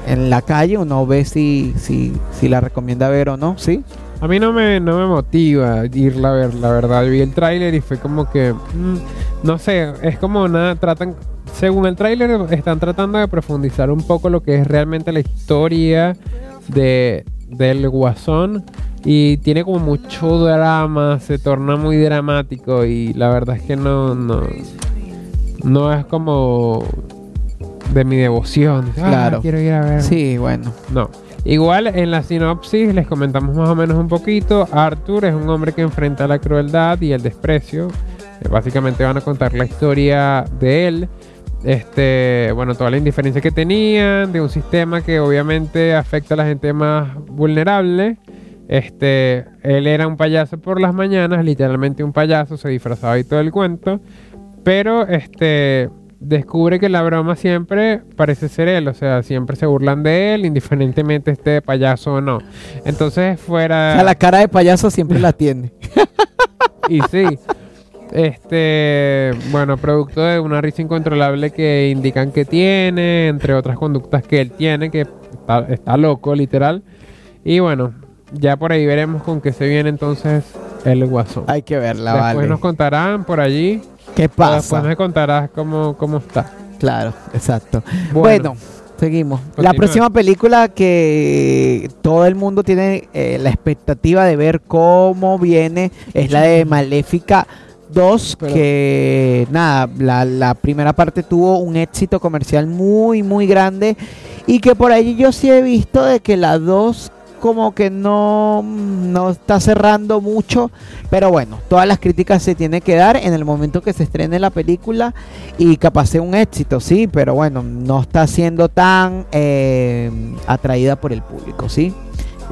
en la calle uno ve si, si, si la recomienda ver o no, sí. A mí no me, no me motiva irla a ver, la verdad. Vi el tráiler y fue como que, mm, no sé, es como nada, tratan, según el tráiler, están tratando de profundizar un poco lo que es realmente la historia de, del guasón. Y tiene como mucho drama, se torna muy dramático y la verdad es que no, no, no es como de mi devoción. Ah, Claro. quiero ir a ver. Sí, bueno. No. Igual en la sinopsis les comentamos más o menos un poquito. Arthur es un hombre que enfrenta la crueldad y el desprecio. Eh, Básicamente van a contar la historia de él. Este, bueno, toda la indiferencia que tenían, de un sistema que obviamente afecta a la gente más vulnerable. Este, él era un payaso por las mañanas, literalmente un payaso, se disfrazaba y todo el cuento. Pero este descubre que la broma siempre parece ser él, o sea, siempre se burlan de él, indiferentemente esté de payaso o no. Entonces O fuera sea, la cara de payaso siempre la tiene. y sí. Este, bueno, producto de una risa incontrolable que indican que tiene, entre otras conductas que él tiene, que está, está loco, literal. Y bueno, ya por ahí veremos con qué se viene entonces el guasón. Hay que verla, Después vale. nos contarán por allí. ¿Qué o Después pasa? me contarás cómo, cómo está. Claro, exacto. Bueno. Bueno, seguimos. La próxima película que todo el mundo tiene eh, la expectativa de ver cómo viene es la de Maléfica 2, Pero- que nada, la, la primera parte tuvo un éxito comercial muy, muy grande y que por ahí yo sí he visto de que la 2 como que no, no está cerrando mucho, pero bueno, todas las críticas se tienen que dar en el momento que se estrene la película y capaz sea un éxito, sí, pero bueno, no está siendo tan eh, atraída por el público, sí.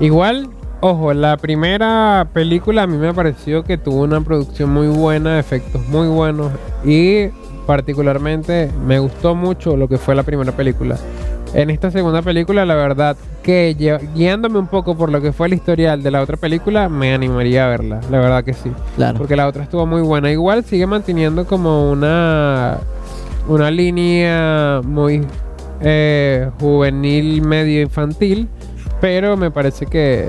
Igual, ojo, la primera película a mí me pareció que tuvo una producción muy buena, efectos muy buenos y particularmente me gustó mucho lo que fue la primera película. En esta segunda película, la verdad que guiándome un poco por lo que fue el historial de la otra película, me animaría a verla, la verdad que sí. Claro. Porque la otra estuvo muy buena. Igual sigue manteniendo como una, una línea muy eh, juvenil, medio infantil. Pero me parece que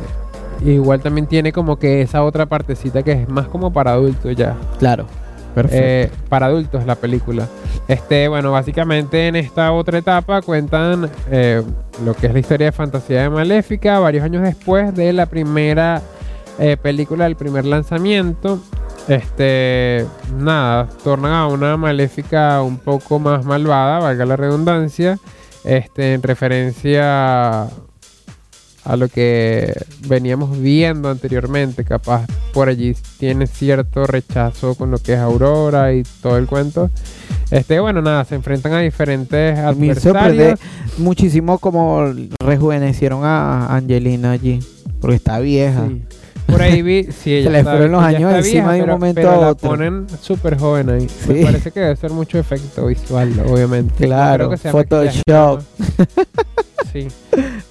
igual también tiene como que esa otra partecita que es más como para adultos ya. Claro. Perfecto. Eh, para adultos la película. Este, bueno, básicamente en esta otra etapa cuentan eh, lo que es la historia de fantasía de Maléfica, varios años después de la primera eh, película, del primer lanzamiento. Este, nada, tornan a una Maléfica un poco más malvada, valga la redundancia, este, en referencia a lo que veníamos viendo anteriormente, capaz por allí tiene cierto rechazo con lo que es Aurora y todo el cuento. Este, bueno, nada, se enfrentan a diferentes me adversarios. muchísimo como rejuvenecieron a Angelina allí, porque está vieja. Sí. Por ahí vi, sí, ella Se le fueron los años encima de un pero- momento pero a la otro. ponen súper joven ahí. Sí. Me parece que debe ser mucho efecto visual, obviamente. Claro, Photoshop. Sí.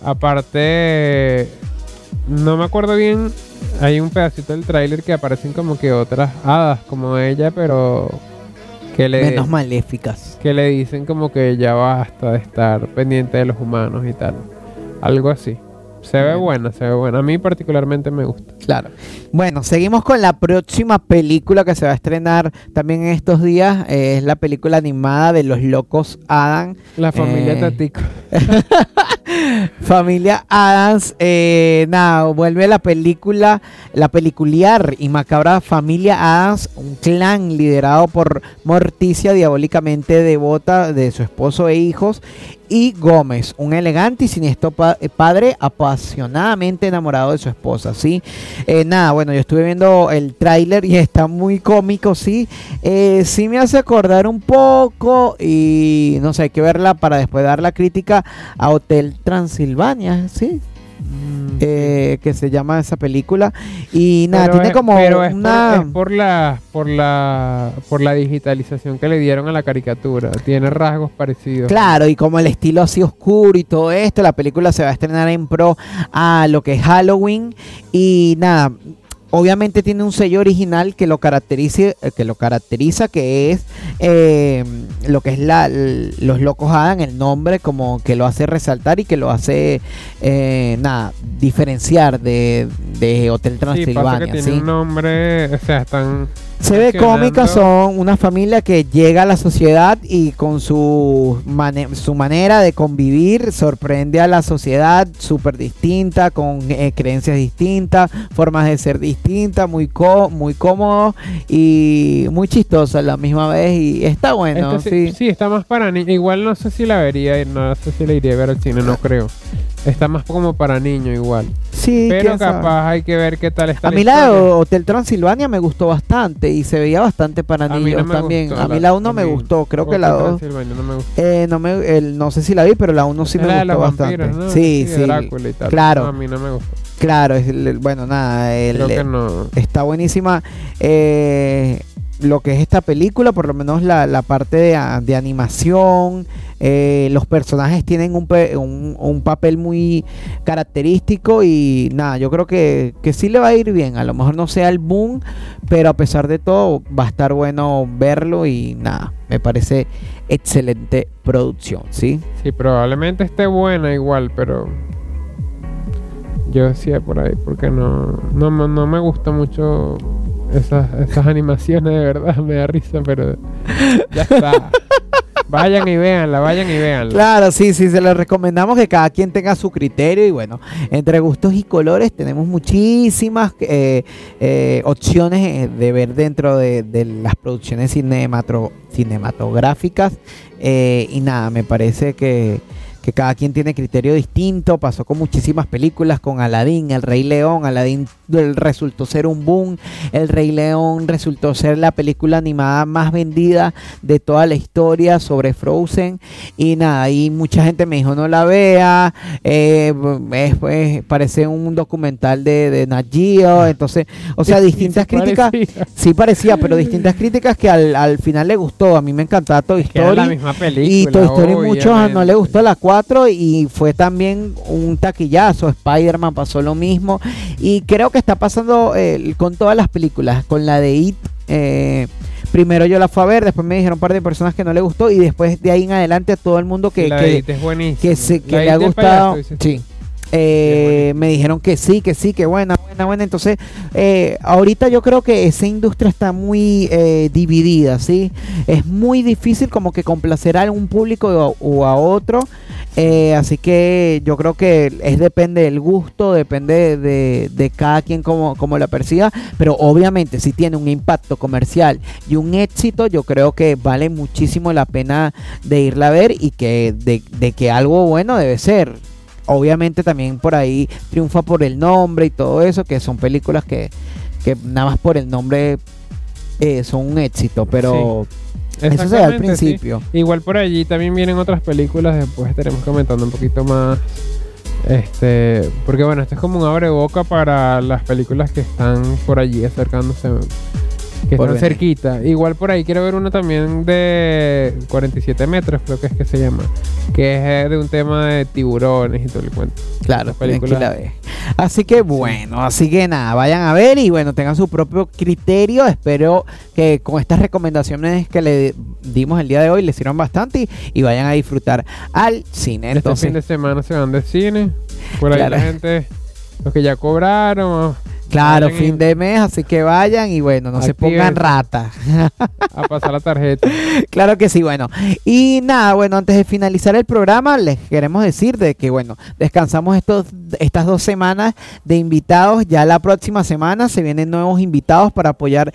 Aparte, no me acuerdo bien. Hay un pedacito del tráiler que aparecen como que otras hadas como ella, pero que le, Menos maléficas. que le dicen como que ya basta de estar pendiente de los humanos y tal. Algo así. Se ve buena, se ve buena. A mí particularmente me gusta. Claro. Bueno, seguimos con la próxima película que se va a estrenar también en estos días. eh, es la película animada de los locos Adam. La familia Eh, Tatico. Familia Adams, eh, nada, vuelve la película, la peliculiar y macabra familia Adams, un clan liderado por Morticia, diabólicamente devota de su esposo e hijos, y Gómez, un elegante y siniestro eh, padre apasionadamente enamorado de su esposa, ¿sí? Eh, nada, bueno, yo estuve viendo el tráiler y está muy cómico, sí. Eh, sí me hace acordar un poco y no sé, hay que verla para después dar la crítica a Hotel Transilvania, ¿sí? Mm, Eh, que se llama esa película y nada, Pero tiene es- como pero es por- una... es por, la por la por la digitalización que le dieron a la caricatura. Tiene rasgos parecidos. Claro, y como el estilo así oscuro y todo esto, la película se va a estrenar en pro a lo que es Halloween y nada, obviamente tiene un sello original que lo caracterice, eh, que lo caracteriza, que es eh, lo que es la, los locos Adam, el nombre como que lo hace resaltar y que lo hace eh, nada diferenciar de, de Hotel Sí, pasa que Transilvania. tiene ¿sí? un nombre, o sea, están Se ve cómica, son una familia que llega a la sociedad y con su, su manera de convivir sorprende a la sociedad súper distinta, con eh, creencias distintas, formas de ser distintas, muy, có- muy cómodo y muy chistoso a la misma vez y está bueno, Esta sí, sí. sí, está más para niños. Igual no sé si la vería, y no sé si la iría a ver al cine, no creo. Está más como para niños igual. Sí, Pero sabe. capaz hay que ver qué tal está A mí la de. Hotel Transilvania me gustó bastante y se veía bastante para no niños también. gustó a mí la 1 me gustó, creo que la 2 Transilvania no me gustó. Eh, no, me, el- no sé si la vi, pero la 1 sí me gustó bastante. vampiros, ¿no? Sí, sí. Drácula y tal. claro. A mí no me gustó. Claro, es el- el- bueno, nada, el- Creo que no. está buenísima. eh, lo que es esta película, por lo menos la, la parte de, de animación, eh, los personajes tienen un, un, papel muy característico y nada, yo creo que, que sí le va a ir bien. A lo mejor no sea el boom, pero a pesar de todo va a estar bueno verlo y nada, me parece excelente producción, ¿sí? Sí, probablemente esté buena igual, pero yo decía por ahí, porque no, no, no me gusta mucho esas, esas animaciones, de verdad, me da risa, pero ya está. Vayan y véanla, vayan y véanla. Claro, sí, sí, se les recomendamos que cada quien tenga su criterio y bueno, entre gustos y colores tenemos muchísimas eh, eh, opciones eh, de ver dentro de, las producciones cinematográficas y nada, me parece que, que cada quien tiene criterio distinto, pasó con muchísimas películas, con Aladdin, El Rey León, Aladdin resultó ser un boom, El Rey León resultó ser la película animada más vendida de toda la historia sobre Frozen y nada, y mucha gente me dijo no la vea, eh, es, pues, parece un documental de, de Nat Geo, entonces, o sea, distintas sí críticas, parecía. sí parecía, pero distintas críticas que al, al final le gustó, a mí me encantaba Toy Que era Story. la misma película. Y Toy Story muchos no obviamente. le gustó la 4 y fue también un taquillazo. Spider-Man pasó lo mismo. Y creo que está pasando eh, con todas las películas. Con la de It. eh, primero yo la fui a ver, después me dijeron un par de personas que no le gustó. Y después de ahí en adelante todo el mundo que, La que- es se, que le ha gustado. payaso, sí. Eh, me dijeron que sí, que sí, que buena, buena, buena. Entonces, eh, ahorita yo creo que esa industria está muy eh, dividida, ¿sí? Es muy difícil como que complacer a un público o, a otro. Eh, así que yo creo que es depende del gusto, depende de, de cada quien como, como la perciba. Pero obviamente si tiene un impacto comercial y un éxito, yo creo que vale muchísimo la pena de irla a ver y que de que algo bueno debe ser obviamente también por ahí triunfa por el nombre y todo eso, que son películas que, que nada más por el nombre eh, son un éxito, pero eso se da al sí. principio. Igual por allí también vienen otras películas, después estaremos comentando un poquito más. Este, porque bueno, esto es como un abre boca para las películas que están por allí acercándose, que Por están venir. cerquita. Igual por ahí quiero ver una también de 47 metros, creo que es que se llama, que es eh, de un tema de tiburones y todo el cuento. Claro, películas. la ver. Así que bueno, así que nada, vayan a ver y bueno, tengan su propio criterio. Espero que con estas recomendaciones que le dimos el día de hoy les sirvan bastante y, y vayan a disfrutar al cine. Este Entonces, fin de semana se van de cine, por ahí Claro. la gente, los que ya cobraron, claro, vayan fin de mes, así que vayan y bueno, no se pongan Actívense. ratas. a pasar la tarjeta. Claro que sí, bueno. Y nada, bueno, antes de finalizar el programa, les queremos decir de que, bueno, descansamos estos, estas dos semanas de invitados. Ya la próxima semana se vienen nuevos invitados para apoyar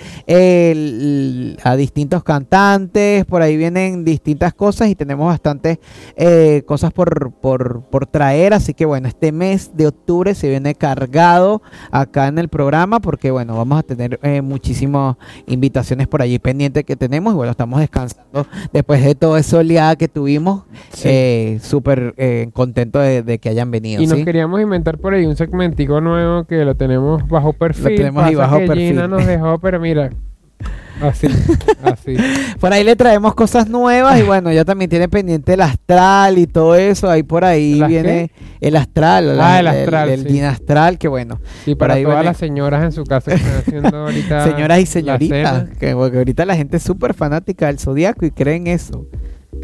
el- a distintos cantantes. Por ahí vienen distintas cosas y tenemos bastantes eh, cosas por, por, por traer. Así que, bueno, este mes de octubre se viene cargado acá en en el programa porque, bueno, vamos a tener eh, muchísimas invitaciones por allí pendientes que tenemos y, bueno, estamos descansando después de todo esa oleada que tuvimos. Sí. eh, Súper eh, contento de, de que hayan venido. Y nos queríamos inventar por ahí un segmentico nuevo que lo tenemos bajo perfil. tenemos ahí bajo perfil. Gina nos dejó, pero mira, así, así. Por ahí le traemos cosas nuevas y bueno, ya también tiene pendiente el astral y todo eso. Ahí por ahí ¿Las viene el astral, Ah, el astral, el, sí. Gin astral, que bueno. Y para ahí todas viene- las señoras en su casa que están haciendo ahorita. Señoras y la señoritas, que, porque ahorita la gente es súper fanática del zodiaco y creen eso.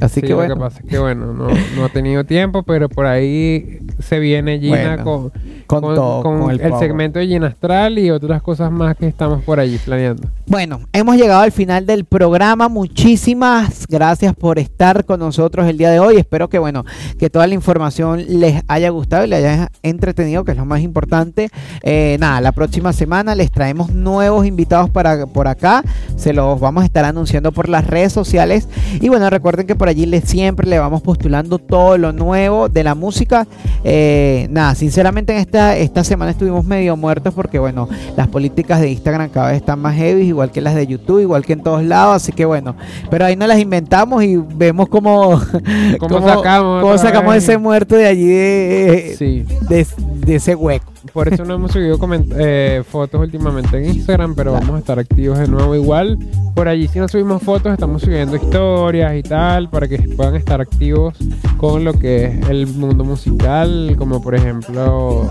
Así Sí, que lo bueno. que pasa es que bueno, no, no ha tenido tiempo, pero por ahí se viene Gina Bueno, con, con todo, con el el, power. segmento de Gina Astral y otras cosas más que estamos por allí planeando. Bueno, hemos llegado al final del programa. Muchísimas gracias por estar con nosotros el día de hoy. Espero que bueno, que toda la información les haya gustado y les haya entretenido, que es lo más importante. Eh, nada, la próxima semana les traemos nuevos invitados para por acá. Se los vamos a estar anunciando por las redes sociales. Y bueno, recuerden que por allí les, siempre le vamos postulando todo lo nuevo de la música. Eh, nada, sinceramente en esta, esta semana estuvimos medio muertos porque bueno, las políticas de Instagram cada vez están más heavy, igual que las de YouTube, igual que en todos lados, así que bueno, pero ahí no las inventamos y vemos cómo, ¿Cómo sacamos cómo sacamos ese muerto de allí de, Sí. de, de ese hueco. Por eso no hemos subido eh, fotos últimamente en Instagram, pero vamos a estar activos de nuevo igual. Por allí si no subimos fotos, estamos subiendo historias y tal, para que puedan estar activos con lo que es el mundo musical, como por ejemplo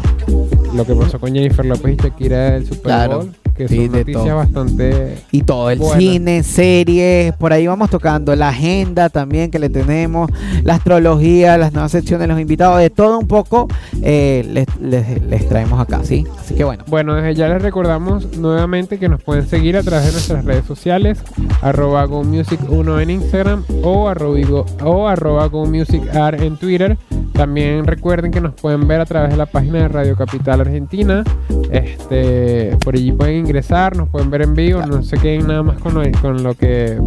lo que pasó con Jennifer López y Shakira del Super Claro. Que Sí, son noticias todo. bastante... Y todo, el cine, series, por ahí vamos tocando la agenda también que le tenemos, la astrología, las nuevas secciones, los invitados, de todo un poco eh, les, les- les traemos acá, ¿sí? Así que bueno, Bueno, desde ya les recordamos nuevamente que nos pueden seguir a través de nuestras redes sociales, arroba Go Music 1 en Instagram o arroba, o arroba Go Music Art en Twitter. También recuerden que nos pueden ver a través de la página de Radio Capital Argentina. Este, por allí pueden ingresar, nos pueden ver en vivo, no se queden nada más con lo, con lo que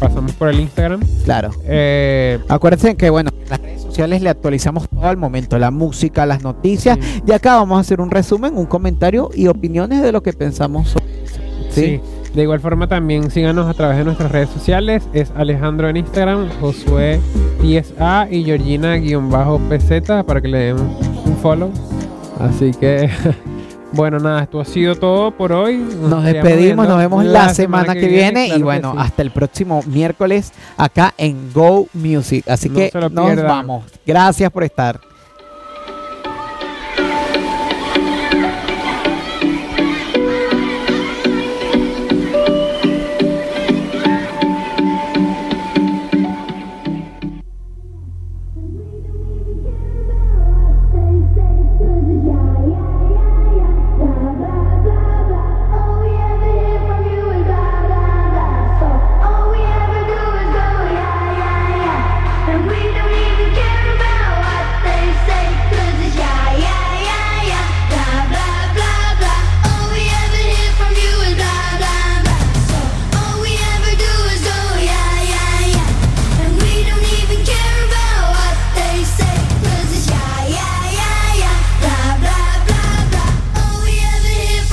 pasamos por el Instagram. claro. Eh, Acuérdense que bueno, en las redes sociales le actualizamos todo al momento, la música, las noticias. Sí. Y acá vamos a hacer un resumen, un comentario y opiniones de lo que pensamos sobre eso. ¿sí? Sí. De igual forma también síganos a través de nuestras redes sociales. Es Alejandro en Instagram, Josué 10A y Georgina-PZ para que le den un follow. Así que, bueno, nada, esto ha sido todo por hoy. Nos despedimos, nos vemos la, semana, que viene, y claro bueno, sí. hasta el próximo miércoles acá en Go Music. Así No que nos vamos. Gracias por estar.